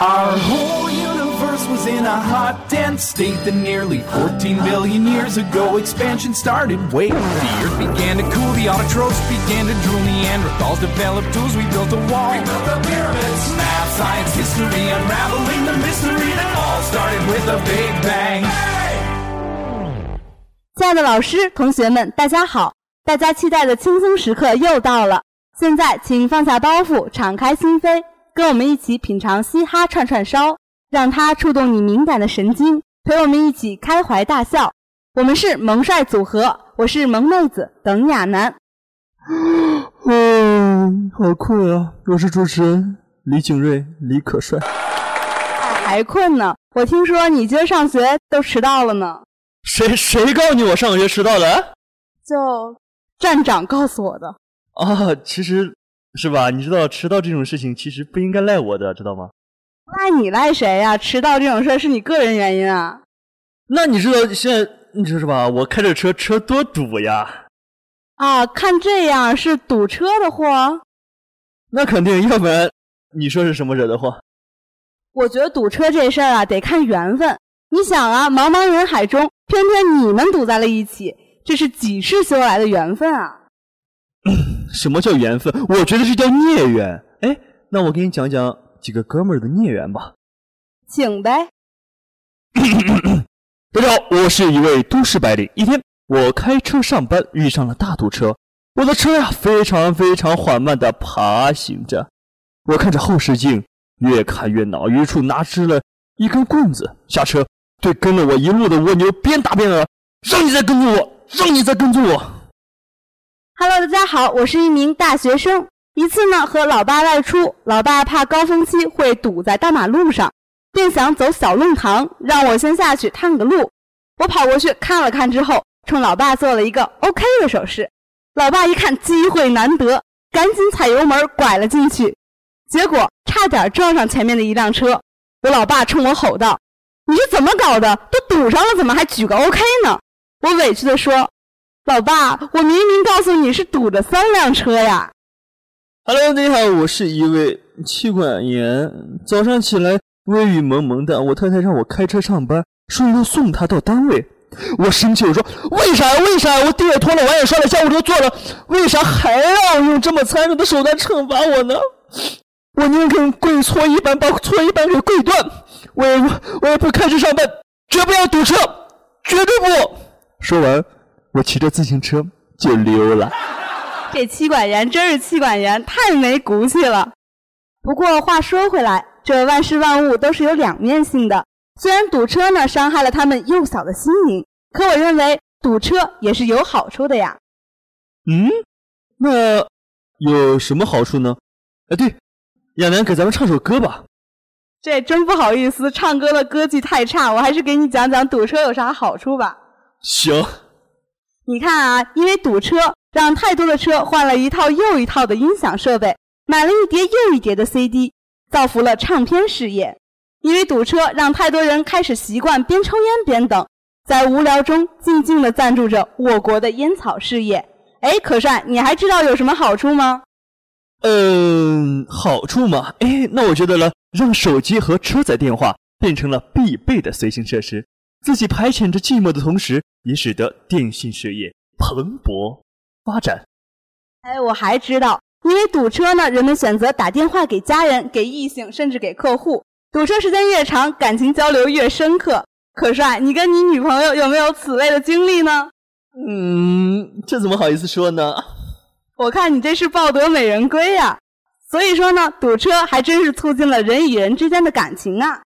Our whole universe was in a hot, dense state that nearly 14 billion years ago expansion started. Wait, the earth began to cool, the autotrophs began to drool, Neanderthals developed tools, we built a wall. We built the pyramids. Math, science, history, unraveling the mystery that all started with a big bang. 亲爱的老师、同学们，大家好！大家期待的轻松时刻又到了，现在请放下包袱，敞开心扉。 跟我们一起品尝嘻哈串串烧，让它触动你敏感的神经，陪我们一起开怀大笑。我们是萌帅组合，我是萌妹子等亚楠。嗯，好困啊！我是主持人李景睿，李可帅。还困呢？我听说你今儿上学都迟到了呢。谁谁告诉你我上学迟到的？就站长告诉我的。啊，其实。是吧？你知道迟到这种事情其实不应该赖我的，知道吗？赖你赖谁呀？迟到这种事是你个人原因啊。那你知道现在你说是吧？我开着车车多堵呀。啊，看这样是堵车的祸。那肯定，要不然你说是什么惹的祸？我觉得堵车这事儿啊，得看缘分。你想啊，茫茫人海中，偏偏你们堵在了一起，这是几世修来的缘分啊。什么叫缘分？我觉得这叫孽缘。哎，那我给你讲讲几个哥们儿的孽缘吧。请呗。大家好，我是一位都市白领。一天，我开车上班，遇上了大堵车。我的车呀，非常非常缓慢的爬行着。我看着后视镜，越看越恼，于处拿出了一根棍子，下车对跟了我一路的蜗牛边打边讹：“让你再跟着我，让你再跟着我。” Hello，大家好，我是一名大学生。一次呢，和老爸外出，老爸怕高峰期会堵在大马路上，便想走小弄堂，让我先下去探个路。我跑过去看了看之后，冲老爸做了一个 OK 的手势。老爸一看机会难得，赶紧踩油门拐了进去，结果差点撞上前面的一辆车。我老爸冲我吼道：“你是怎么搞的？都堵上了，怎么还举个 OK 呢？”我委屈地说。老爸，我明明告诉你是堵着三辆车呀。Hello，你好，我是一位妻管严。早上起来微雨蒙蒙的，我太太让我开车上班，顺路送她到单位。我生气，我说为啥？为啥？我地也拖了，碗也刷了，家务都做了，为啥还要用这么残忍的手段惩罚我呢？我宁肯跪搓衣板，把搓衣板给跪断，我也，我也不开车上班，绝不要堵车，绝对不。说完。我骑着自行车就溜了。这妻管严真是妻管严，太没骨气了。不过话说回来，这万事万物都是有两面性的。虽然堵车呢伤害了他们幼小的心灵，可我认为堵车也是有好处的呀。嗯，那有什么好处呢？哎，对，亚楠给咱们唱首歌吧。这真不好意思，唱歌的歌技太差，我还是给你讲讲堵车有啥好处吧。行。你看啊，因为堵车，让太多的车换了一套又一套的音响设备，买了一叠又一叠的 CD，造福了唱片事业。因为堵车，让太多人开始习惯边抽烟边等，在无聊中静静地赞助着我国的烟草事业。哎，可帅，你还知道有什么好处吗？嗯，好处嘛，哎，那我觉得呢，让手机和车载电话变成了必备的随行设施。自己排遣着寂寞的同时，也使得电信事业蓬勃发展。哎，我还知道，因为堵车呢，人们选择打电话给家人、给异性，甚至给客户。堵车时间越长，感情交流越深刻。可帅，你跟你女朋友有没有此类的经历呢？嗯，这怎么好意思说呢？我看你这是抱得美人归呀。所以说呢，堵车还真是促进了人与人之间的感情啊。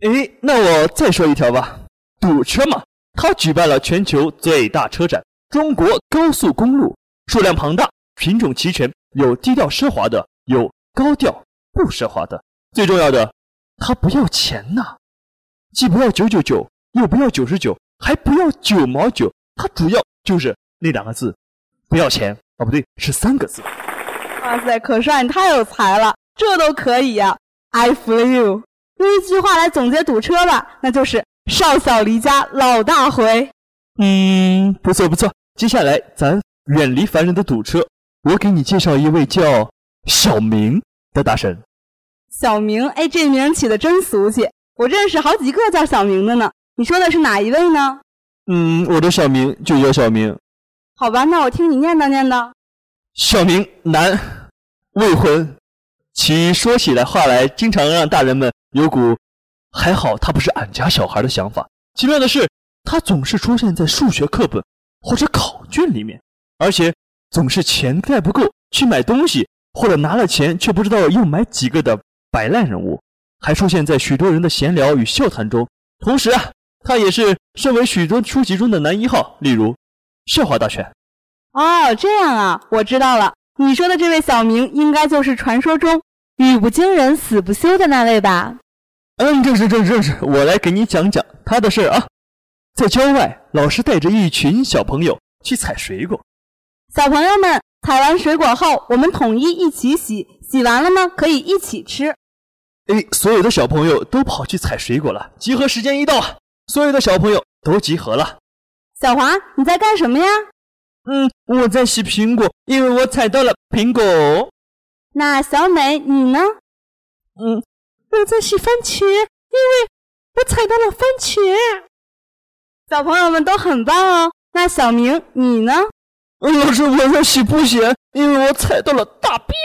哎，那我再说一条吧。堵车嘛，他举办了全球最大车展——中国高速公路，数量庞大，品种齐全，有低调奢华的，有高调不奢华的。最重要的，他不要钱呐，既不要九九九，又不要九十九，还不要九毛九，他主要就是那两个字，不要钱。哦，不对，是三个字。哇塞，可帅，你太有才了，这都可以呀！I feel you。用一句话来总结堵车吧，那就是。少小离家老大回，嗯，不错不错。接下来咱远离烦人的堵车，我给你介绍一位叫小明的大神。小明，哎，这名起的真俗气。我认识好几个叫小明的呢。你说的是哪一位呢？嗯，我的小名就叫小明。好吧，那我听你念叨念叨。小明，男，未婚。其说起来话来，经常让大人们有股还好他不是俺家小孩的想法。奇妙的是，他总是出现在数学课本或者考卷里面，而且总是钱带不够去买东西，或者拿了钱却不知道要买几个的摆烂人物，还出现在许多人的闲聊与笑谈中。同时啊，他也是身为许多书籍中的男一号，例如笑话大全。哦，这样啊，我知道了。你说的这位小明，应该就是传说中语不惊人死不休的那位吧？嗯，正是正是正是。我来给你讲讲他的事儿啊。在郊外，老师带着一群小朋友去采水果。小朋友们采完水果后，我们统一一起洗，洗完了呢可以一起吃。哎，所有的小朋友都跑去采水果了。集合时间一到，所有的小朋友都集合了。小华，你在干什么呀？嗯，我在洗苹果，因为我采到了苹果。那小美你呢？嗯，我在洗番茄，因为我踩到了番茄。小朋友们都很棒哦。那小明你呢？老师，我在洗布鞋，因为我踩到了大便。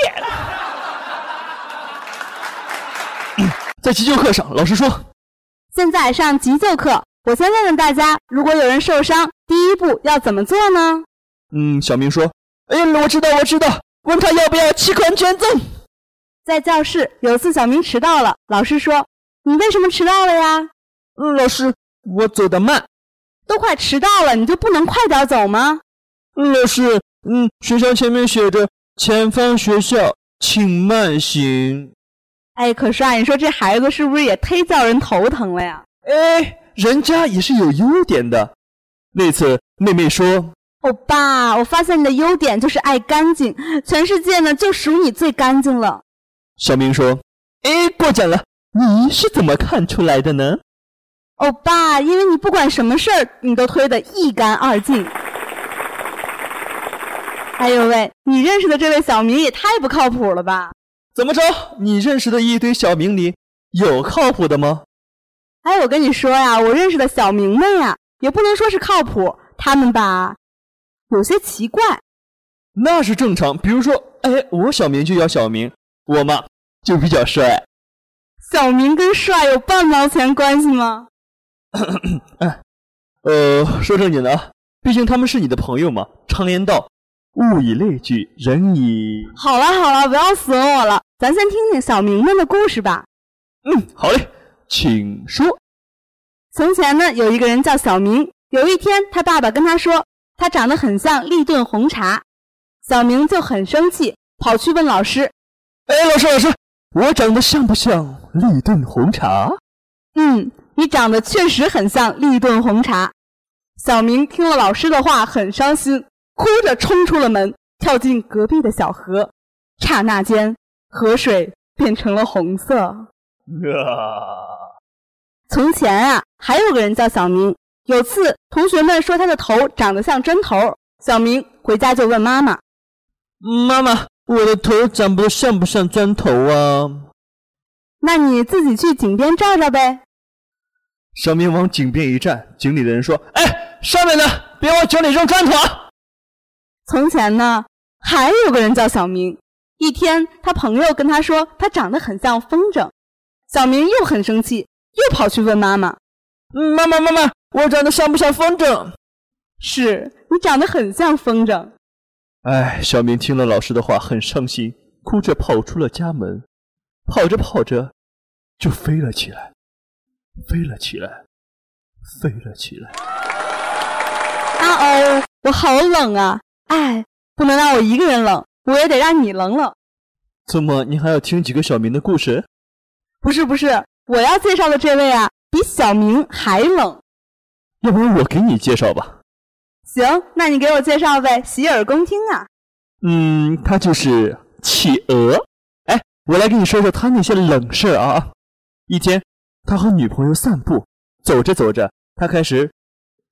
在急救课上，老师说：“现在上急救课，我先问问大家，如果有人受伤，第一步要怎么做呢？”嗯，小明说：“哎，我知道，我知道。问他要不要器官捐赠。”在教室，有次小明迟到了，老师说：“你为什么迟到了呀？”“嗯，老师，我走得慢。”“都快迟到了，你就不能快点走吗？”“嗯，老师，嗯，学校前面写着‘前方学校，请慢行’。”“哎，可是啊，你说这孩子是不是也忒叫人头疼了呀？”“哎，人家也是有优点的。”那次妹妹说。欧巴，我发现你的优点就是爱干净，全世界呢就属你最干净了。小明说：“哎，过奖了，你是怎么看出来的呢？”欧巴，因为你不管什么事儿，你都推得一干二净。哎呦喂，你认识的这位小明也太不靠谱了吧？怎么着？你认识的一堆小明里有靠谱的吗？哎，我跟你说呀，我认识的小明们呀，也不能说是靠谱，他们吧。有些奇怪，那是正常。比如说，哎，我小明就叫小明，我嘛就比较帅。小明跟帅有半毛钱关系吗？哎，呃，说正经的啊，毕竟他们是你的朋友嘛。常言道，物以类聚，人以……好了好了，不要损我了，咱先听听小明们的故事吧。嗯，好嘞，请说。从前呢，有一个人叫小明。有一天，他爸爸跟他说。他长得很像立顿红茶，小明就很生气，跑去问老师：“哎，老师，老师，我长得像不像立顿红茶？”“嗯，你长得确实很像立顿红茶。”小明听了老师的话，很伤心，哭着冲出了门，跳进隔壁的小河。刹那间，河水变成了红色。啊！从前啊，还有个人叫小明。有次，同学们说他的头长得像针头，小明回家就问妈妈：“妈妈，我的头长得像不像砖头啊？”“那你自己去井边照照呗。”小明往井边一站，井里的人说：“哎，上面的别往井里扔砖头。”从前呢，还有个人叫小明。一天，他朋友跟他说他长得很像风筝，小明又很生气，又跑去问妈妈：“妈妈，妈妈。”我长得像不像风筝？是你长得很像风筝。哎，小明听了老师的话，很伤心，哭着跑出了家门，跑着跑着就飞了起来，飞了起来，飞了起来。啊哦，我好冷啊！哎，不能让我一个人冷，我也得让你冷冷。怎么，你还要听几个小明的故事？不是不是，我要介绍的这位啊，比小明还冷。要不然我给你介绍吧。行，那你给我介绍呗，洗耳恭听啊。嗯，他就是企鹅。哎，我来给你说说他那些冷事儿啊。一天，他和女朋友散步，走着走着，他开始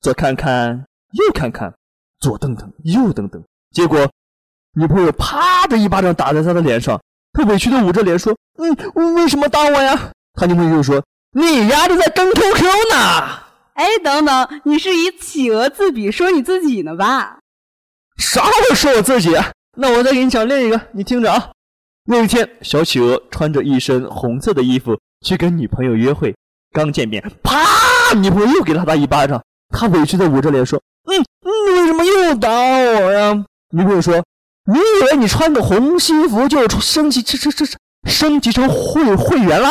左看看右看看，左瞪瞪右瞪瞪，结果女朋友啪的一巴掌打在他的脸上，他委屈的捂着脸说：“嗯，为什么打我呀？他女朋友又说：“你丫的在跟 QQ 呢。”哎，等等，你是以企鹅自比说你自己呢吧？啥会说我自己？那我再给你讲另一个，你听着啊。有一天，小企鹅穿着一身红色的衣服去跟女朋友约会，刚见面，啪，女朋友又给了他一巴掌。他委屈的捂着脸说：“嗯，你为什么又打我呀？”女朋友说：“你以为你穿个红西服就升级这这这升级成会会员啦？”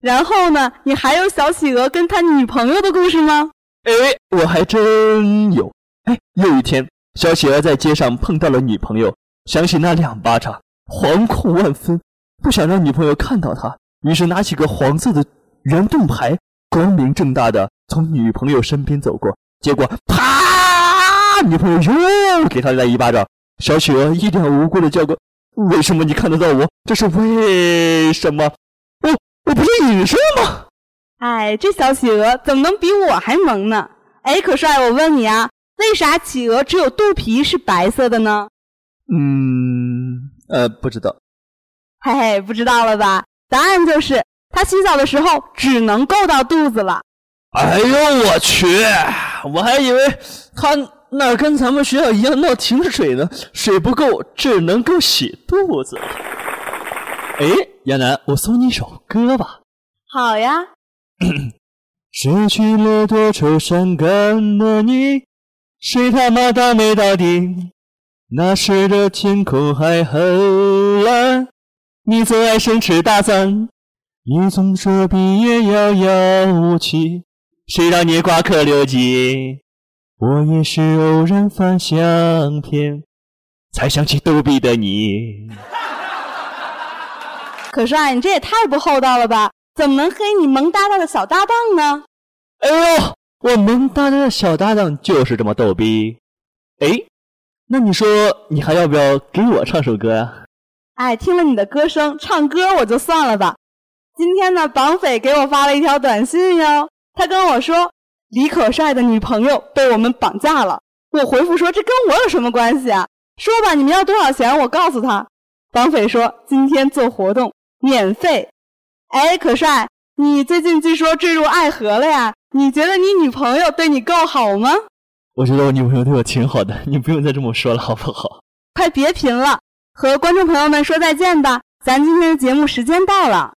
然后呢？你还有小企鹅跟他女朋友的故事吗？哎，我还真有。哎，有一天，小企鹅在街上碰到了女朋友，想起那两巴掌，惶恐万分，不想让女朋友看到他，于是拿起个黄色的圆盾牌，光明正大的从女朋友身边走过。结果，啪！女朋友又给他来一巴掌。小企鹅一脸无辜的叫个：“为什么你看得到我？这是为什么？”我不是女生吗？哎，这小企鹅怎么能比我还萌呢？哎，可帅，我问你啊，为啥企鹅只有肚皮是白色的呢？嗯，呃，不知道。嘿嘿，不知道了吧？答案就是它洗澡的时候只能够到肚子了。哎呦我去！我还以为它那跟咱们学校一样闹停水呢，水不够只能够洗肚子。哎，亚楠，我送你一首歌吧。好呀。失去了多愁善感的你，谁他妈倒霉到底？那时的天空还很蓝，你最爱生吃大蒜，你总说毕业遥遥无期，谁让你挂科留级？我也是偶然翻相片，才想起逗比的你。可帅，你这也太不厚道了吧？怎么能黑你萌哒哒的小搭档呢？哎呦，我萌哒哒的小搭档就是这么逗逼。哎，那你说你还要不要给我唱首歌呀？哎，听了你的歌声，唱歌我就算了吧。今天呢，绑匪给我发了一条短信哟，他跟我说李可帅的女朋友被我们绑架了。我回复说这跟我有什么关系啊？说吧，你们要多少钱？我告诉他。绑匪说今天做活动。免费，哎，可帅，你最近据说坠入爱河了呀？你觉得你女朋友对你够好吗？我觉得我女朋友对我挺好的，你不用再这么说了，好不好？快别贫了，和观众朋友们说再见吧，咱今天的节目时间到了。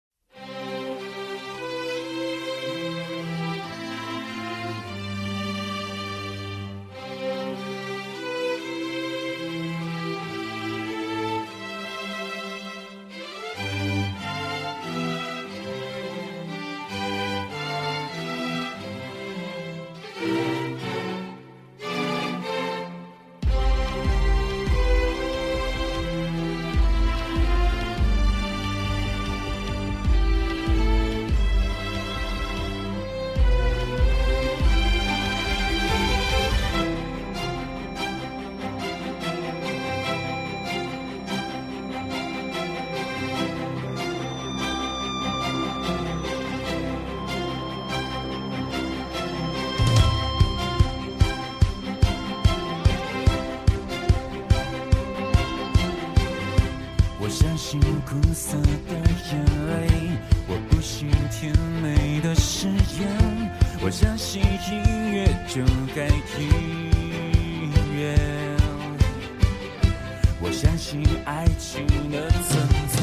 相信爱情的纯粹，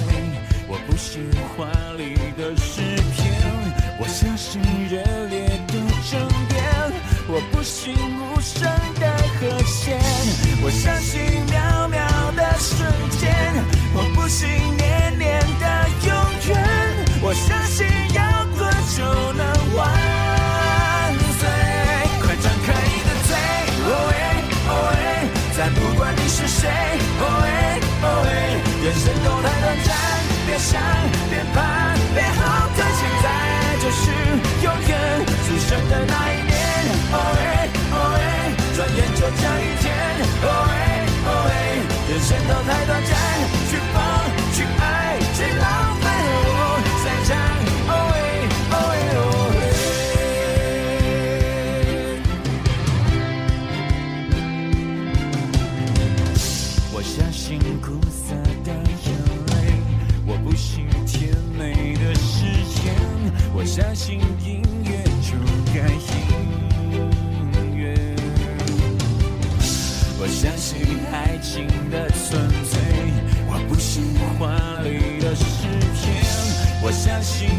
我不是华丽的诗篇，我相信热烈的争辩，我不信无声的和弦，我相信渺渺的瞬间。我不信年年的永远，我相信摇滚就能万岁。快张开你的嘴，再不管你是谁，太短暂，别想别怕别后退，现在就是永远出生的那一的纯粹，我不信华丽的诗篇，我相信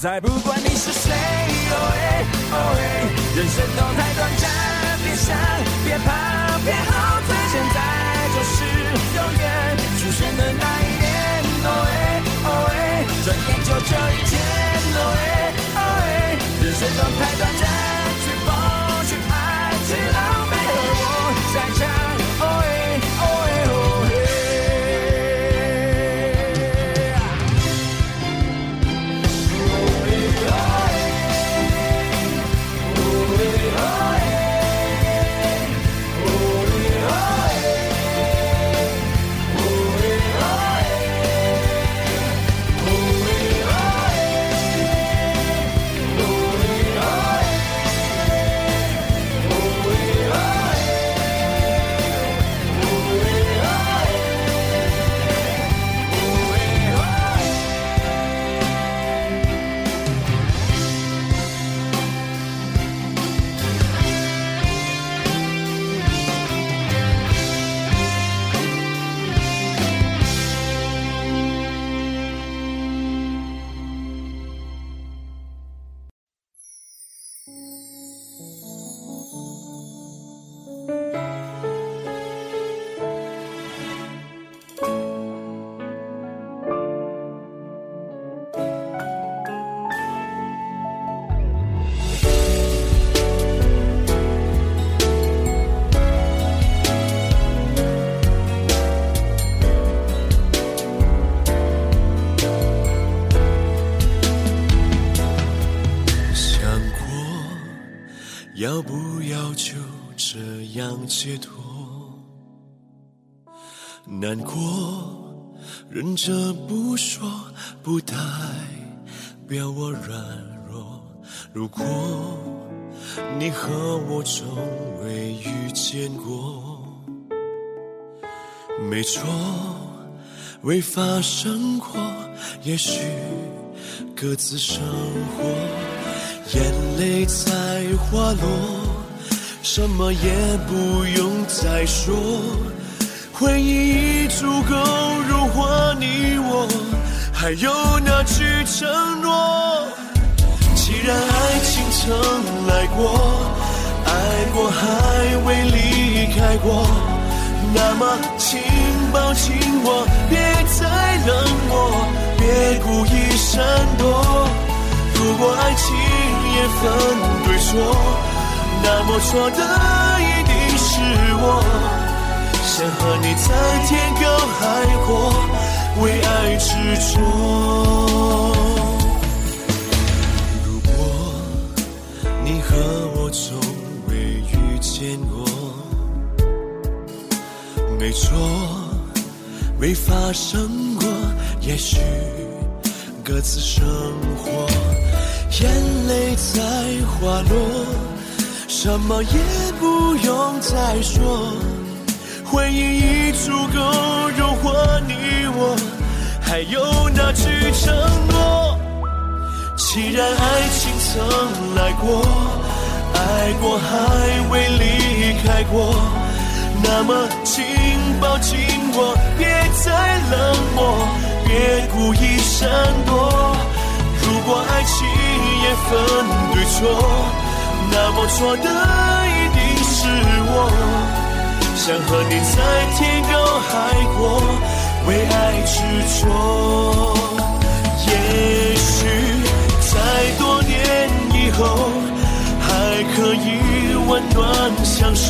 再不管你是谁，哦喂哦喂，人生都太短暂，别想别怕别后退，现在就是永远出现的那一年，哦喂哦喂，转眼就这一天，哦喂哦喂，人生都太短暂，解脱？难过，忍着不说，不代表我软弱。如果你和我从未遇见过，没错，未发生过，也许各自生活。眼泪在滑落，什么也不用再说，回忆已足够融化你我，还有那句承诺。既然爱情曾来过，爱过还未离开过，那么请抱紧我，别再冷漠，别故意闪躲。如果爱情也分对错，那么错的一定是我。想和你在天高海阔，为爱执着。如果你和我从未遇见过，没错，未发生过，也许各自生活。眼泪在滑落，什么也不用再说，回忆已足够融化你我，还有哪句承诺？既然爱情曾来过，爱过还未离开过，那么请抱紧我，别再冷漠，别故意闪躲。如果爱情也分对错，那么错的一定是我。想和你在天高海阔，为爱执着。也许在多年以后，还可以温暖相守。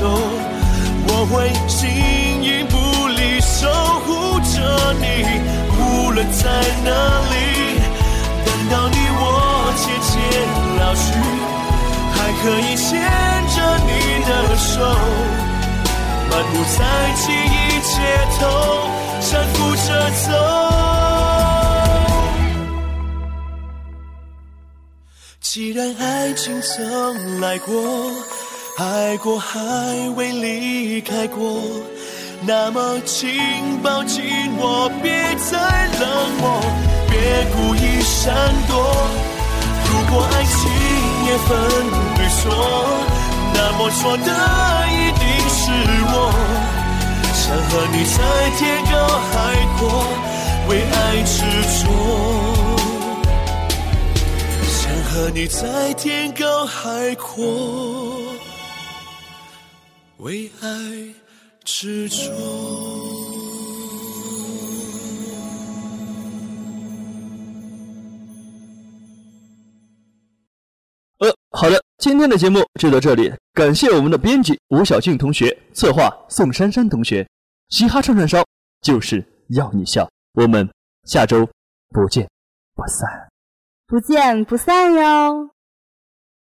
我会形影不离，守护着你，无论在哪可以牵着你的手，漫步在记忆街头，搀扶着走。既然爱情曾来过，爱过还未离开过，那么请抱紧我，别再冷漠，别故意闪躲。如果爱情也分对错，那么说的一定是我。想和你在天高海阔，为爱执着。想和你在天高海阔，为爱执着。好的，今天的节目就到这里，感谢我们的编辑吴小静同学，策划宋珊珊同学，嘻哈串串烧就是要你笑，我们下周不见不散。不见不散哟。